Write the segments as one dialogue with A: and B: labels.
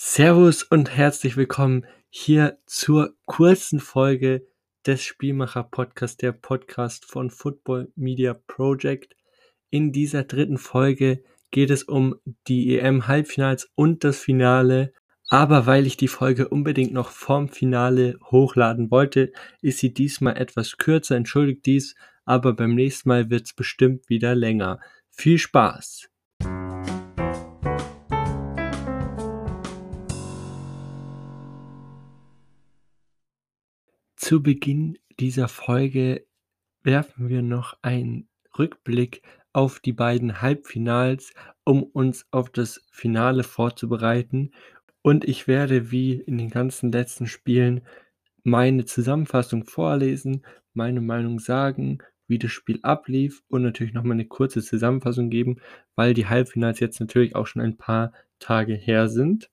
A: Servus und herzlich willkommen hier zur kurzen Folge des Spielmacher Podcasts, der Podcast von Football Media Project. In dieser dritten Folge geht es um die EM Halbfinals und das Finale. Aber weil ich die Folge unbedingt noch vorm Finale hochladen wollte, ist sie diesmal etwas kürzer. Entschuldigt dies, aber beim nächsten Mal wird es bestimmt wieder länger. Viel Spaß! Zu Beginn dieser Folge werfen wir noch einen Rückblick auf die beiden Halbfinals, um uns auf das Finale vorzubereiten. Und ich werde wie in den ganzen letzten Spielen meine Zusammenfassung vorlesen, meine Meinung sagen, wie das Spiel ablief und natürlich noch mal eine kurze Zusammenfassung geben, weil die Halbfinals jetzt natürlich auch schon ein paar Tage her sind.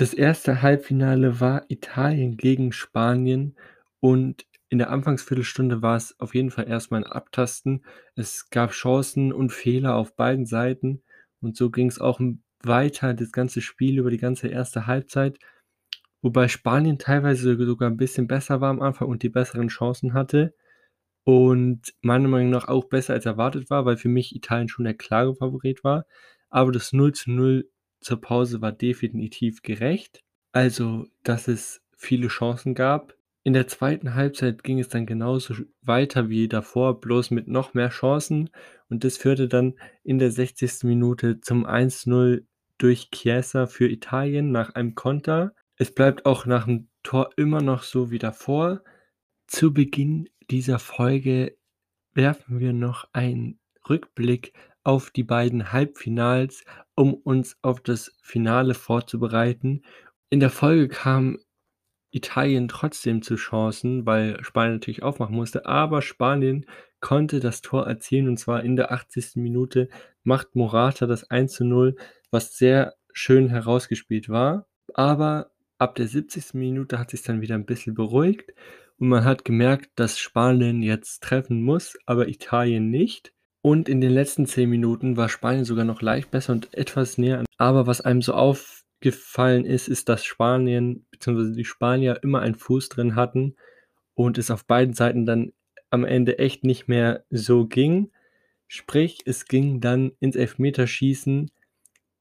A: Das erste Halbfinale war Italien gegen Spanien und in der Anfangsviertelstunde war es auf jeden Fall erstmal ein Abtasten. Es gab Chancen und Fehler auf beiden Seiten und so ging es auch weiter das ganze Spiel über die ganze erste Halbzeit, wobei Spanien teilweise sogar ein bisschen besser war am Anfang und die besseren Chancen hatte und meiner Meinung nach auch besser als erwartet war, weil für mich Italien schon der klare Favorit war. Aber das 0 zu 0 zur Pause war definitiv gerecht, also dass es viele Chancen gab. In der zweiten Halbzeit ging es dann genauso weiter wie davor, bloß mit noch mehr Chancen und das führte dann in der 60. Minute zum 1-0 durch Chiesa für Italien nach einem Konter. Es bleibt auch nach dem Tor immer noch so wie davor. Zu Beginn dieser Folge werfen wir noch einen Rückblick auf die beiden Halbfinals, um uns auf das Finale vorzubereiten. In der Folge kam Italien trotzdem zu Chancen, weil Spanien natürlich aufmachen musste, aber Spanien konnte das Tor erzielen und zwar in der 80. Minute macht Morata das 1 zu 0, was sehr schön herausgespielt war. Aber ab der 70. Minute hat sich dann wieder ein bisschen beruhigt und man hat gemerkt, dass Spanien jetzt treffen muss, aber Italien nicht. Und in den letzten 10 Minuten war Spanien sogar noch leicht besser und etwas näher. Aber was einem so aufgefallen ist, ist, dass Spanien bzw. die Spanier immer einen Fuß drin hatten und es auf beiden Seiten dann am Ende echt nicht mehr so ging. Sprich, es ging dann ins Elfmeterschießen,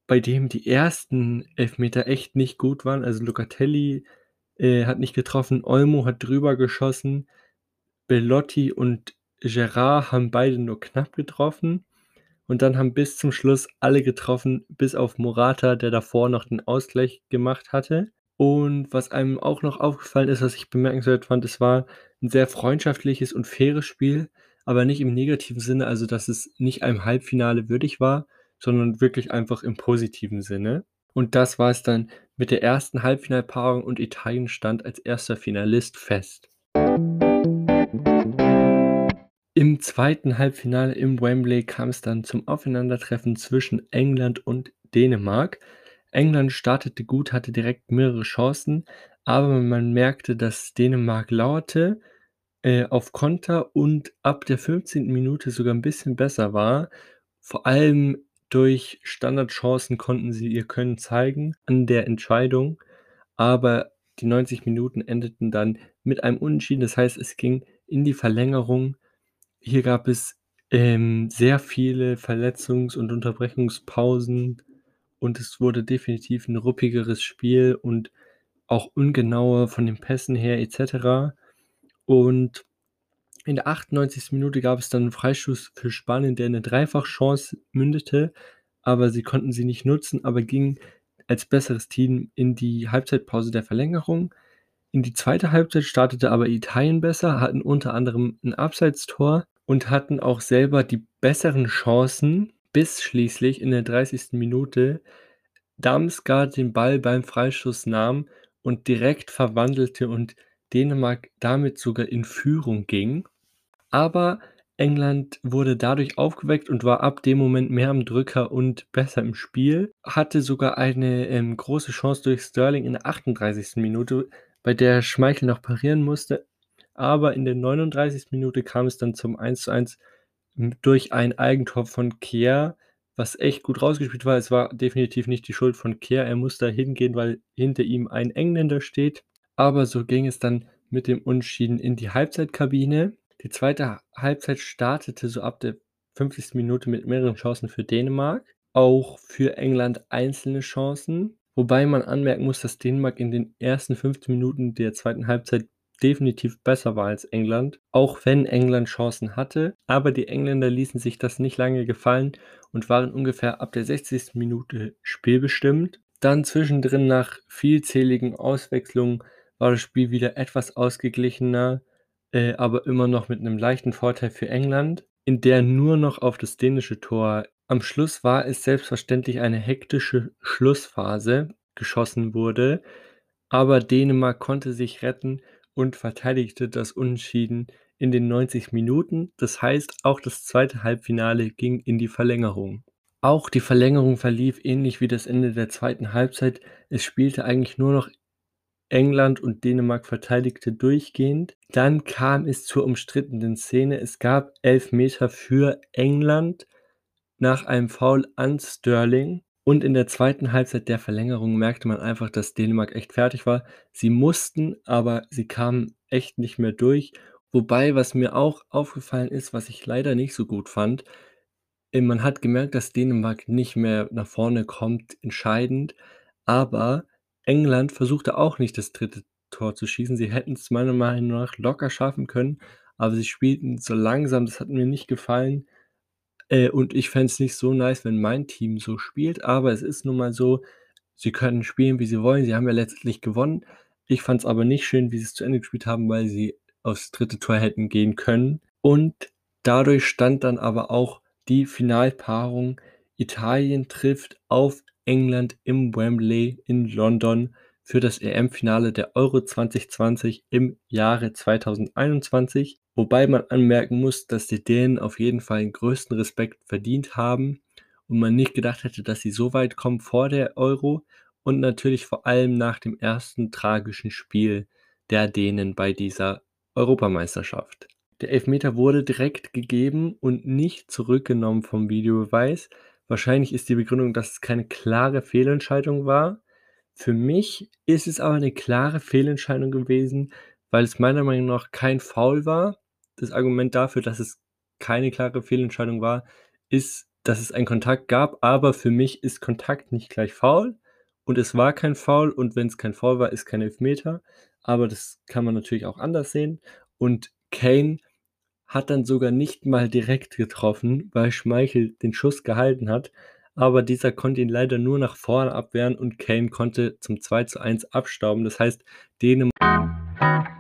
A: bei dem die ersten Elfmeter echt nicht gut waren. Also Locatelli äh, hat nicht getroffen, Olmo hat drüber geschossen, Bellotti und Gerard haben beide nur knapp getroffen. Und dann haben bis zum Schluss alle getroffen, bis auf Morata, der davor noch den Ausgleich gemacht hatte. Und was einem auch noch aufgefallen ist, was ich bemerkenswert fand, es war ein sehr freundschaftliches und faires Spiel, aber nicht im negativen Sinne, also dass es nicht einem Halbfinale würdig war, sondern wirklich einfach im positiven Sinne. Und das war es dann mit der ersten Halbfinalpaarung und Italien stand als erster Finalist fest. Im zweiten Halbfinale im Wembley kam es dann zum Aufeinandertreffen zwischen England und Dänemark. England startete gut, hatte direkt mehrere Chancen, aber man merkte, dass Dänemark lauerte äh, auf Konter und ab der 15. Minute sogar ein bisschen besser war. Vor allem durch Standardchancen konnten sie ihr Können zeigen an der Entscheidung, aber die 90 Minuten endeten dann mit einem Unentschieden. Das heißt, es ging in die Verlängerung hier gab es, ähm, sehr viele Verletzungs und Unterbrechungspausen und es wurde definitiv 'n ruppigeres Spiel und auch ungenauer von den Pässen her et cetera. Und in der 98. Minute gab es dann 'n Freistoß für Spanien, der in 'ne Dreifachchance mündete, aber sie konnten sie nicht nutzen, aber gingen als besseres Team in die Halbzeitpause der Verlängerung. In die zweite Halbzeit startete aber Italien besser, hatten unter anderem 'n Abseitstor und hatten auch selber die besseren Chancen, bis schließlich in der 30. Minute Damsgaard den Ball beim Freistoß nahm und direkt verwandelte und Dänemark damit sogar in Führung ging. Aber England wurde dadurch aufgeweckt und war ab dem Moment mehr am Drücker und besser im Spiel. Hatte sogar eine ähm, große Chance durch Sterling in der 38. Minute, bei der Schmeichel noch parieren musste, aber in der 39. Minute kam es dann zum 1:1 durch ein Eigentor von Kjær, was echt gut rausgespielt war. Es war definitiv nicht die Schuld von Kehr. Er muss da hingehen, weil hinter ihm ein Engländer steht. Aber so ging es dann mit dem Unentschieden in die Halbzeitkabine. Die zweite Halbzeit startete so ab der 50. Minute mit mehreren Chancen für Dänemark. Auch für England einzelne Chancen. Wobei man anmerken muss, dass Dänemark in den ersten 15 Minuten der zweiten Halbzeit definitiv besser war als England, auch wenn England Chancen hatte. Aber die Engländer ließen sich das nicht lange gefallen und waren ungefähr ab der 60. Minute spielbestimmt. Dann zwischendrin nach vielzähligen Auswechslungen war das Spiel wieder etwas ausgeglichener, äh, aber immer noch mit einem leichten Vorteil für England, in der nur noch auf das dänische Tor am Schluss war es selbstverständlich eine hektische Schlussphase geschossen wurde, aber Dänemark konnte sich retten und verteidigte das Unentschieden in den 90 Minuten. Das heißt, auch das zweite Halbfinale ging in die Verlängerung. Auch die Verlängerung verlief ähnlich wie das Ende der zweiten Halbzeit. Es spielte eigentlich nur noch England und Dänemark verteidigte durchgehend. Dann kam es zur umstrittenen Szene. Es gab elf Meter für England nach einem Foul an Sterling. Und in der zweiten Halbzeit der Verlängerung merkte man einfach, dass Dänemark echt fertig war. Sie mussten, aber sie kamen echt nicht mehr durch. Wobei, was mir auch aufgefallen ist, was ich leider nicht so gut fand, äh, man hat gemerkt, dass Dänemark nicht mehr nach vorne kommt, entscheidend. Aber England versuchte auch nicht das dritte Tor zu schießen. Sie hätten es meiner Meinung nach locker schaffen können, aber sie spielten so langsam. Das hat mir nicht gefallen. Äh, und ich fände es nicht so nice, wenn mein Team so spielt, aber es ist nun mal so, sie können spielen, wie sie wollen. Sie haben ja letztlich gewonnen. Ich fand es aber nicht schön, wie sie es zu Ende gespielt haben, weil sie aufs dritte Tor hätten gehen können. Und dadurch stand dann aber auch die Finalpaarung Italien trifft auf England im Wembley in London für das EM-Finale der Euro 2020 im Jahre 2021. Wobei man anmerken muss, dass die Dänen auf jeden Fall den größten Respekt verdient haben und man nicht gedacht hätte, dass sie so weit kommen vor der Euro und natürlich vor allem nach dem ersten tragischen Spiel der Dänen bei dieser Europameisterschaft. Der Elfmeter wurde direkt gegeben und nicht zurückgenommen vom Videobeweis. Wahrscheinlich ist die Begründung, dass es keine klare Fehlentscheidung war. Für mich ist es aber eine klare Fehlentscheidung gewesen, weil es meiner Meinung nach kein Foul war das Argument dafür, dass es keine klare Fehlentscheidung war, ist, dass es einen Kontakt gab, aber für mich ist Kontakt nicht gleich faul und es war kein Foul und wenn es kein Foul war, ist kein Elfmeter, aber das kann man natürlich auch anders sehen und Kane hat dann sogar nicht mal direkt getroffen, weil Schmeichel den Schuss gehalten hat, aber dieser konnte ihn leider nur nach vorne abwehren und Kane konnte zum 2 zu 1 abstauben. Das heißt, Dänemark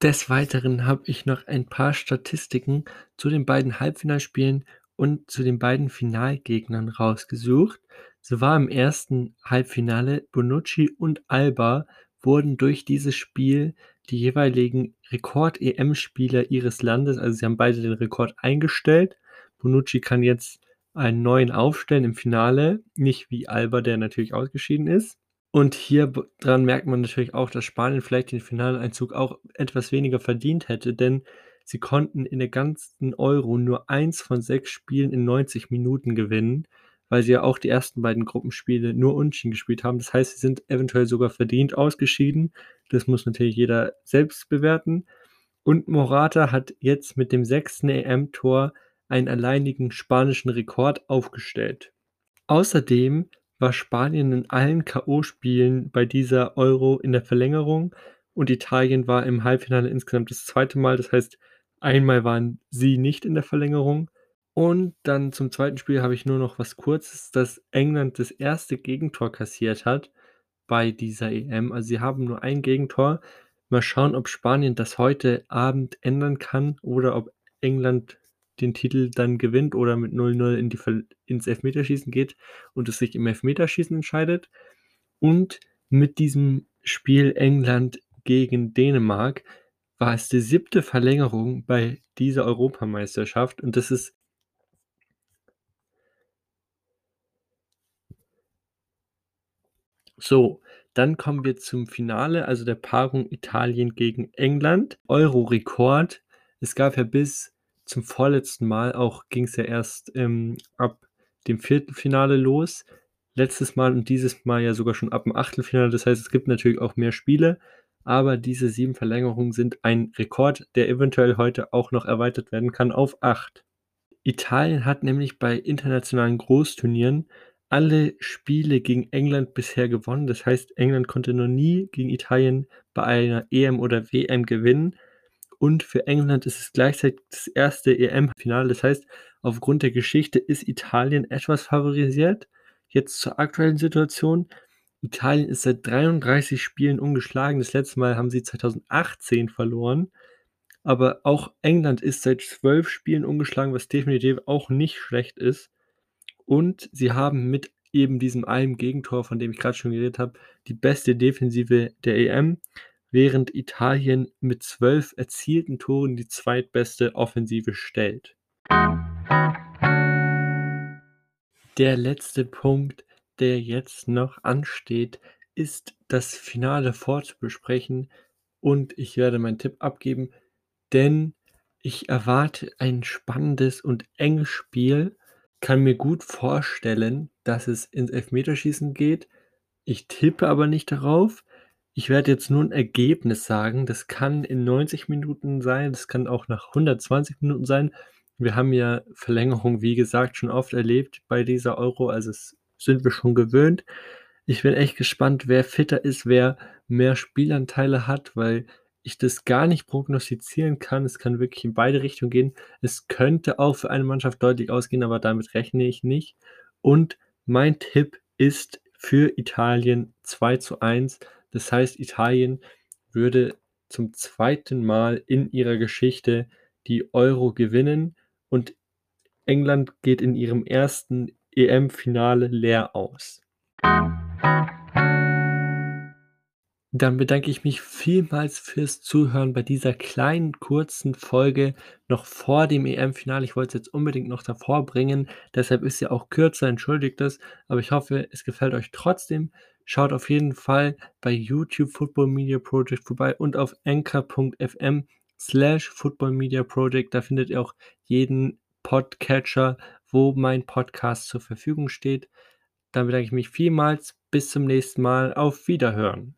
A: Des Weiteren habe ich noch ein paar Statistiken zu den beiden Halbfinalspielen und zu den beiden Finalgegnern rausgesucht. So war im ersten Halbfinale Bonucci und Alba wurden durch dieses Spiel die jeweiligen Rekord-EM-Spieler ihres Landes, also sie haben beide den Rekord eingestellt. Bonucci kann jetzt einen neuen aufstellen im Finale, nicht wie Alba, der natürlich ausgeschieden ist. Und hier dran merkt man natürlich auch, dass Spanien vielleicht den Finaleinzug auch etwas weniger verdient hätte, denn sie konnten in der ganzen Euro nur eins von sechs Spielen in 90 Minuten gewinnen, weil sie ja auch die ersten beiden Gruppenspiele nur Unschien gespielt haben. Das heißt, sie sind eventuell sogar verdient ausgeschieden. Das muss natürlich jeder selbst bewerten. Und Morata hat jetzt mit dem sechsten EM-Tor einen alleinigen spanischen Rekord aufgestellt. Außerdem war Spanien in allen K.O.-Spielen bei dieser Euro in der Verlängerung und Italien war im Halbfinale insgesamt das zweite Mal. Das heißt, einmal waren sie nicht in der Verlängerung. Und dann zum zweiten Spiel habe ich nur noch was Kurzes, dass England das erste Gegentor kassiert hat bei dieser EM. Also sie haben nur ein Gegentor. Mal schauen, ob Spanien das heute Abend ändern kann oder ob England den Titel dann gewinnt oder mit 0-0 in ins Elfmeterschießen geht und es sich im Elfmeterschießen entscheidet. Und mit diesem Spiel England gegen Dänemark war es die siebte Verlängerung bei dieser Europameisterschaft und das ist so, Dann kommen wir zum Finale, also der Paarung Italien gegen England. Euro-Rekord. Es gab ja bis zum vorletzten Mal auch ging's ja erst, ähm, ab dem Viertelfinale los. Letztes Mal und dieses Mal ja sogar schon ab dem Achtelfinale. Das heißt, es gibt natürlich auch mehr Spiele, aber diese 7 Verlängerungen sind ein Rekord, der eventuell heute auch noch erweitert werden kann auf 8. Italien hat nämlich bei internationalen Großturnieren alle Spiele gegen England bisher gewonnen. Das heißt, England konnte noch nie gegen Italien bei einer EM oder WM gewinnen. Und für England ist es gleichzeitig das erste EM-Finale. Das heißt, aufgrund der Geschichte ist Italien etwas favorisiert. Jetzt zur aktuellen Situation. Italien ist seit 33 Spielen ungeschlagen. Das letzte Mal haben sie 2018 verloren. Aber auch England ist seit 12 Spielen ungeschlagen, was definitiv auch nicht schlecht ist. Und sie haben mit eben diesem einen Gegentor, von dem ich gerade schon geredet habe, die beste Defensive der EM, während Italien mit 12 erzielten Toren die zweitbeste Offensive stellt. Der letzte Punkt, der jetzt noch ansteht, ist das Finale vorzubesprechen und ich werde meinen Tipp abgeben, denn ich erwarte ein spannendes und enges Spiel, kann mir gut vorstellen, dass es ins Elfmeterschießen geht. Ich tippe aber nicht darauf. Ich werde jetzt nur ein Ergebnis sagen. Das kann in 90 Minuten sein, das kann auch nach 120 Minuten sein. Wir haben ja Verlängerung, wie gesagt, schon oft erlebt bei dieser Euro, also sind wir schon gewöhnt. Ich bin echt gespannt, wer fitter ist, wer mehr Spielanteile hat, weil ich das gar nicht prognostizieren kann. Es kann wirklich in beide Richtungen gehen. Es könnte auch für eine Mannschaft deutlich ausgehen, aber damit rechne ich nicht. Und mein Tipp ist für Italien 2 zu 1. Das heißt, Italien würde zum zweiten Mal in ihrer Geschichte die Euro gewinnen und England geht in ihrem ersten EM-Finale leer aus. Dann bedanke ich mich vielmals fürs Zuhören bei dieser kleinen, kurzen Folge noch vor dem EM-Finale. Ich wollte es jetzt unbedingt noch davor bringen, deshalb ist sie auch kürzer, entschuldigt das, aber ich hoffe, es gefällt euch trotzdem. Schaut auf jeden Fall bei YouTube Football Media Project vorbei und auf anchor.fm slash Football Media Project. Da findet ihr auch jeden Podcatcher, wo mein Podcast zur Verfügung steht. Dann bedanke ich mich vielmals. Bis zum nächsten Mal. Auf Wiederhören.